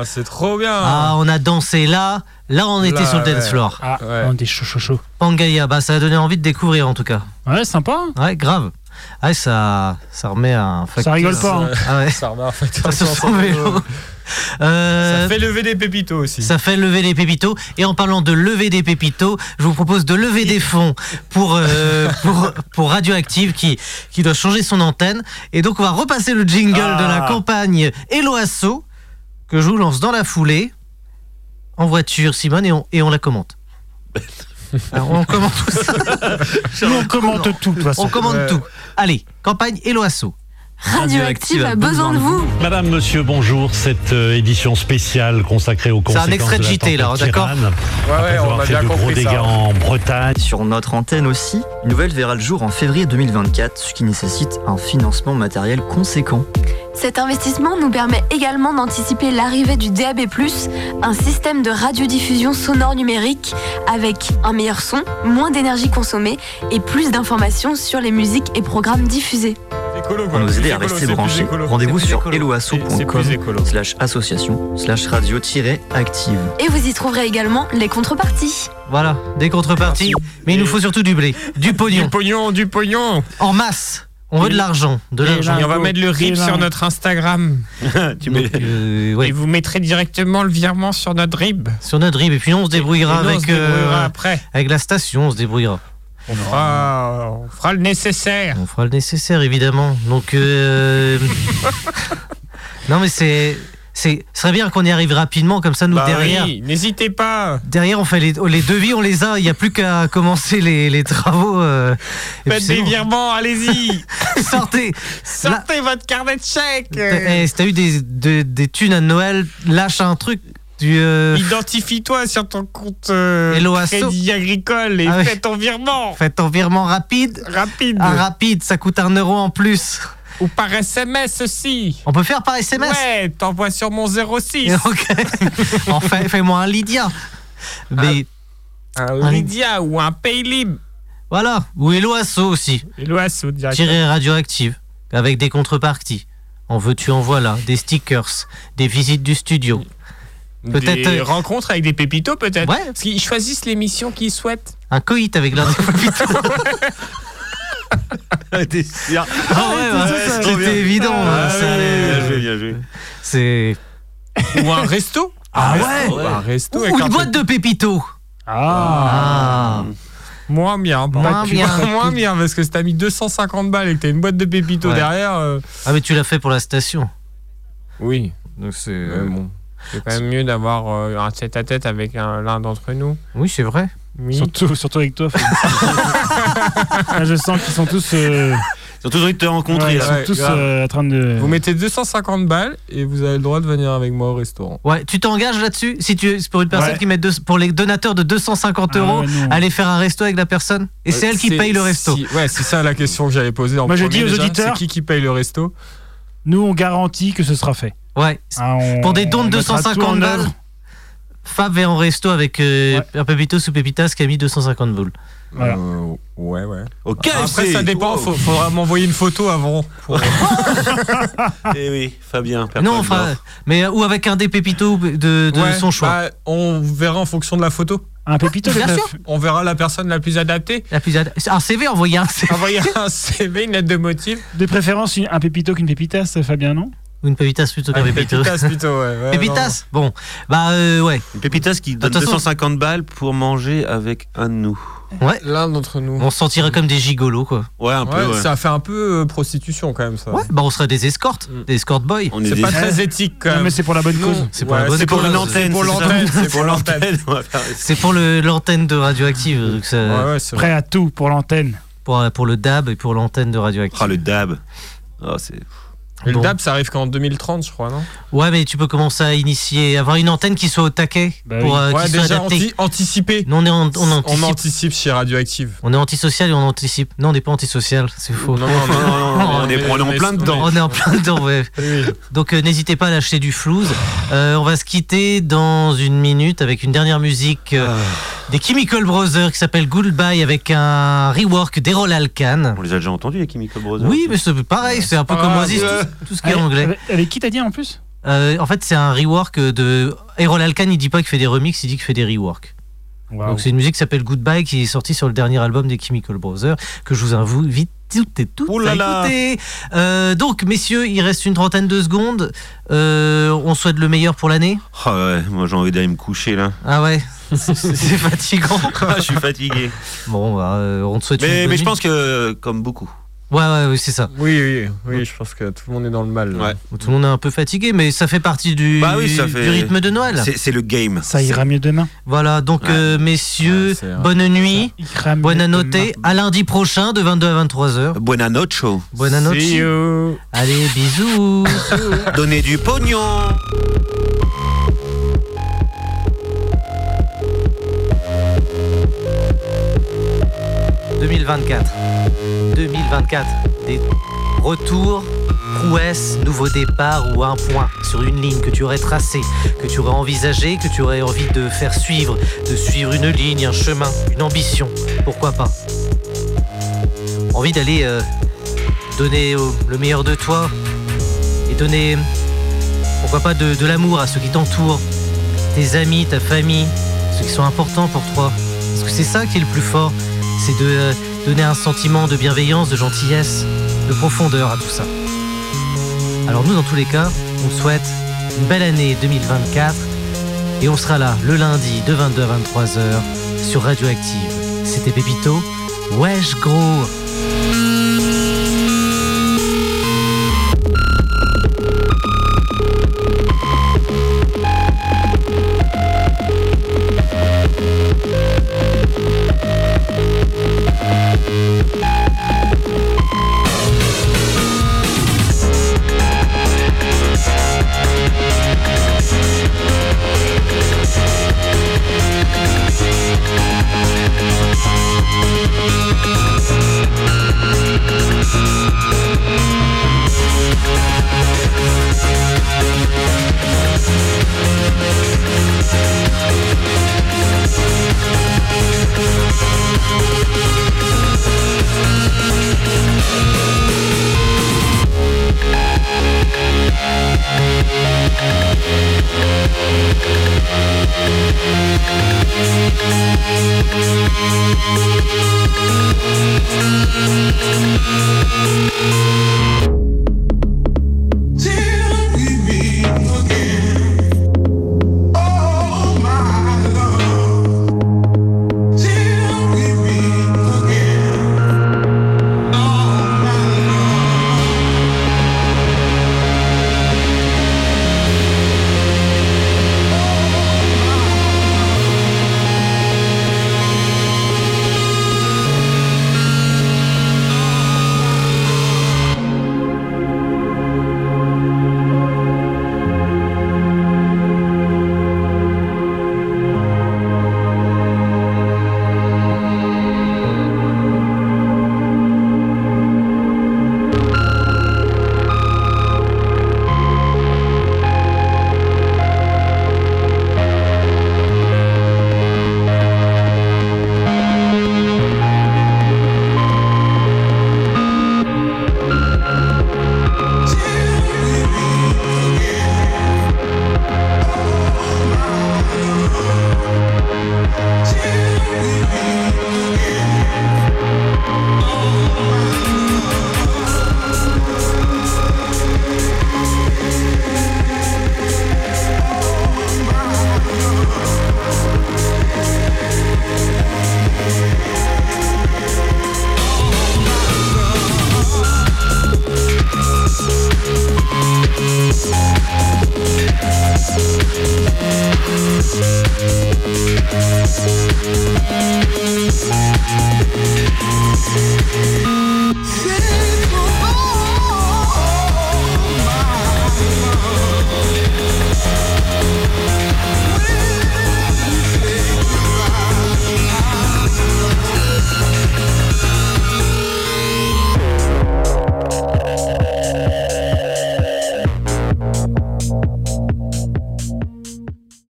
Ah, c'est trop bien. Ah, on a dansé là. Là, on était Là, sur le dance ouais. floor. Ah, Ouais. on est chaud, chaud, chaud. Pangaya, bah ça a donné envie de découvrir en tout cas. Ouais, sympa. Ouais, grave. Ouais, ça, ça remet un facteur. rigole pas, hein. Ah ouais. <laughs> Ça remet un facteur Ça, sur son vélo. Euh, Ça fait lever des pépitos aussi. Ça fait lever des pépitos. Et en parlant de lever des pépitos, je vous propose de lever des fonds pour, euh, <laughs> pour, pour Radioactive qui, qui doit changer son antenne. Et donc, on va repasser le jingle de la Ah. campagne Eloasso que je vous lance dans la foulée en voiture, Simone, et on, et on la commente. <laughs> Alors, on commente <laughs> tout ça. On commente tout, de toute façon. On commande Ouais. tout. Allez, campagne Eloasso. Radioactive a besoin de vous. Madame, monsieur, bonjour. Cette euh, édition spéciale consacrée aux C'est un conséquences extrait de JT, là, d'accord. Ouais, Après ouais, on avoir a fait bien de gros dégâts ça. en Bretagne. Sur notre antenne aussi, une nouvelle verra le jour en février 2024, ce qui nécessite un financement matériel conséquent. Cet investissement nous permet également d'anticiper l'arrivée du DAB+, un système de radiodiffusion sonore numérique avec un meilleur son, moins d'énergie consommée et plus d'informations sur les musiques et programmes diffusés. Écolo, quoi. Pour nous aider à rester branchés, rendez-vous sur eloasso.com slash association slash radio-active. Et vous y trouverez également les contreparties. Voilà, des contreparties. Mais il nous faut surtout du blé, du pognon, Du pognon, du pognon. en masse. On veut de l'argent, de l'argent. Et on va mettre le RIP là- sur notre Instagram. <laughs> tu mets... Euh, ouais, Et vous mettrez directement le virement sur notre RIB. sur notre RIB. Et puis on se débrouillera Et nous, on avec, se débrouillera euh, après. avec la station, on se débrouillera. On fera, on fera le nécessaire. On fera le nécessaire, évidemment. Donc, euh... <laughs> non, mais c'est, c'est, ce serait bien qu'on y arrive rapidement, comme ça, nous Bah derrière. oui, n'hésitez pas. Derrière, on fait les, les devis, on les a. Il n'y a plus qu'à commencer les, les travaux. euh, Faites des bon. virements, allez-y. <laughs> Sortez. Sortez votre carnet de chèques. Eh, si t'as eu des, de- des thunes à Noël, lâche un truc. Du, euh, Identifie-toi sur ton compte euh, crédit agricole et Ah fais ton virement. Faites ton virement rapide. Rapide. Un rapide, ça coûte un euro en plus. Ou par SMS aussi. On peut faire par SMS. Ouais, t'envoies sur mon 06. <laughs> Ok. <laughs> enfin, fais-moi un Lydia. Mais Un Lydia ou un Paylib. voilà. Ou Hello Asso aussi. Hello Asso, directement. Tiré radioactive. Avec des contreparties. En veux-tu, en voilà. Des stickers. Des visites du studio. Peut-être, Des euh, rencontres avec des pépitos, peut-être. Ouais. Parce qu'ils choisissent l'émission qu'ils souhaitent. Un coït avec l'un des <laughs> pépitos. T'es sûr Ah ouais, bah, bien. c'était évident. Ah ça oui. allait- Bien joué, bien joué. C'est. ou un resto. Ah resto, ouais Un resto Ou une boîte de pépito. Ah. Ah. Moins bien. Moins bien. <laughs> Moins bien, parce que si t'as mis 250 balles et que t'as une boîte de pépito Ouais. derrière. euh, Ah mais tu l'as fait pour la station. Oui. Donc c'est euh, bon. C'est quand même mieux d'avoir euh, un tête à tête avec un- l'un d'entre nous. Oui, c'est vrai. Oui. Surtout, surtout avec toi. Là, <laughs> je sens qu'ils sont tous. euh, Ils ont toujours envie de te rencontrer. ouais, ils sont Ouais, tous euh, en train de. Vous mettez 250 balles et vous avez le droit de venir avec moi au restaurant. Ouais, tu t'engages là-dessus? Si tu c'est pour une personne Ouais. qui met deux- pour les donateurs de 250 Ah euros, aller faire un resto avec la personne? Et c'est elle qui paye le resto. si- ouais, c'est ça la question que j'avais posée. en Moi, je premier dis aux déjà, auditeurs- C'est qui qui paye le resto? Nous, on garantit que ce sera fait. Ouais. Ah, on- Pour des dons de on mettra tout 250 en balles. Fab va en resto avec euh, un Pépito sous Pépitas qui a mis 250 boules. Voilà. Euh, Ouais, ouais. Au Après, KFC. ça dépend. Wow. Faut, faudra m'envoyer une photo avant. pour- <laughs> Eh oui, Fabien. Non, enfin, mais euh, ou avec un des Pépitos de, de Ouais, son choix. bah, on verra en fonction de la photo. Un pépito Bien sûr. On verra la personne la plus adaptée. La plus ad- Un CV envoyé un CV. Envoyer un <laughs> CV, une lettre de motif. De préférence, un pépito qu'une pépitas, Fabien, non? Une Pépitas plutôt qu'un Ah, Pépito. Pépitas plutôt, ouais. ouais, Pépitas Bon, bah euh, ouais. Une pépitas qui donne De toute façon- 250 balles pour manger avec un de nous. Ouais. L'un d'entre nous. On se sentirait comme des gigolos quoi. Ouais, un Ouais, peu. ouais. Ça fait un peu euh, prostitution quand même, ça. Ouais, bah on serait des escortes, Mm. des escort boys. On est C'est des- pas très éthique quand Non, même. mais c'est pour la bonne cause. C'est pour la bonne C'est pour cause. une antenne. C'est pour c'est ça l'antenne. C'est pour l'antenne. C'est pour l'antenne de Radioactive, donc ça- Ouais, ouais. Prêt à tout pour l'antenne. pour, pour le DAB et pour l'antenne de Radioactive. Ah, le dab. Oh, c'est... Et le Bon. DAB, ça arrive qu'en 2030, je crois, non? Ouais, mais tu peux commencer à initier, avoir une antenne qui soit au taquet Bah pour oui. euh, Ouais, qui soit déjà adaptée. anti- anticipé. Nous, on est en- on On anticipe. anticipe chez Radioactive. On est antisocial et on anticipe. Non, on n'est pas antisocial, c'est faux. Non, non, Non, non, non, non, <laughs> on est, on est en plein dedans. On est en plein dedans, ouais. <laughs> Oui. Donc euh, n'hésitez pas à lâcher du flouze. Euh, on va se quitter dans une minute avec une dernière musique euh, des Chemical Brothers qui s'appelle Goodbye avec un rework d'Erol Alkan. On les a déjà entendus, les Chemical Brothers. Oui, mais c'est pareil, c'est un peu comme grave, Oasis, tout, tout ce qui est Avec- anglais. Avec, qui t'as dit en plus? Euh, en fait, c'est un rework de. Erol Alkan, il dit pas qu'il fait des remixes, il dit qu'il fait des reworks. Donc c'est une musique qui s'appelle Goodbye qui est sortie sur le dernier album des Chemical Brothers que je vous invite toutes et toutes là à là. écouter. Euh, donc messieurs, il reste une trentaine de secondes. Euh, on souhaite le meilleur pour l'année. Oh, ouais, moi j'ai envie d'aller me coucher là. Ah ouais, c'est fatigant. <laughs> Ah, je suis fatigué. Bon, bah, euh, on te souhaite une Mais, bonne mais je nuit. pense que, comme beaucoup. Ouais, ouais, ouais, c'est ça. Oui, oui, oui, je pense que tout le monde est dans le mal. là. Ouais. Tout le monde est un peu fatigué, mais ça fait partie du, Bah oui, ça fait- du rythme de Noël. C'est c'est le game. Ça ira mieux demain. Voilà, donc Ouais. euh, messieurs, Ouais, c'est vrai. bonne nuit. Il ira mieux Bonne à noter. À lundi prochain de 22 à 23h. Buena noche. Bonne noche. See you. Allez, bisous. Donnez du pognon. « 2024. 2024. Des retours, prouesses, nouveaux départs ou un point sur une ligne que tu aurais tracée, que tu aurais envisagé, que tu aurais envie de faire suivre, de suivre une ligne, un chemin, une ambition. Pourquoi pas? Envie d'aller euh, donner euh, le meilleur de toi et donner, pourquoi pas, de, de l'amour à ceux qui t'entourent, tes amis, ta famille, ceux qui sont importants pour toi. Parce que c'est ça qui est le plus fort, c'est de euh, donner un sentiment de bienveillance, de gentillesse, de profondeur à tout ça. Alors nous, dans tous les cas, on te souhaite une belle année 2024 et on sera là le lundi de 22 à 23h sur Radioactive. C'était Pépito. Wesh gros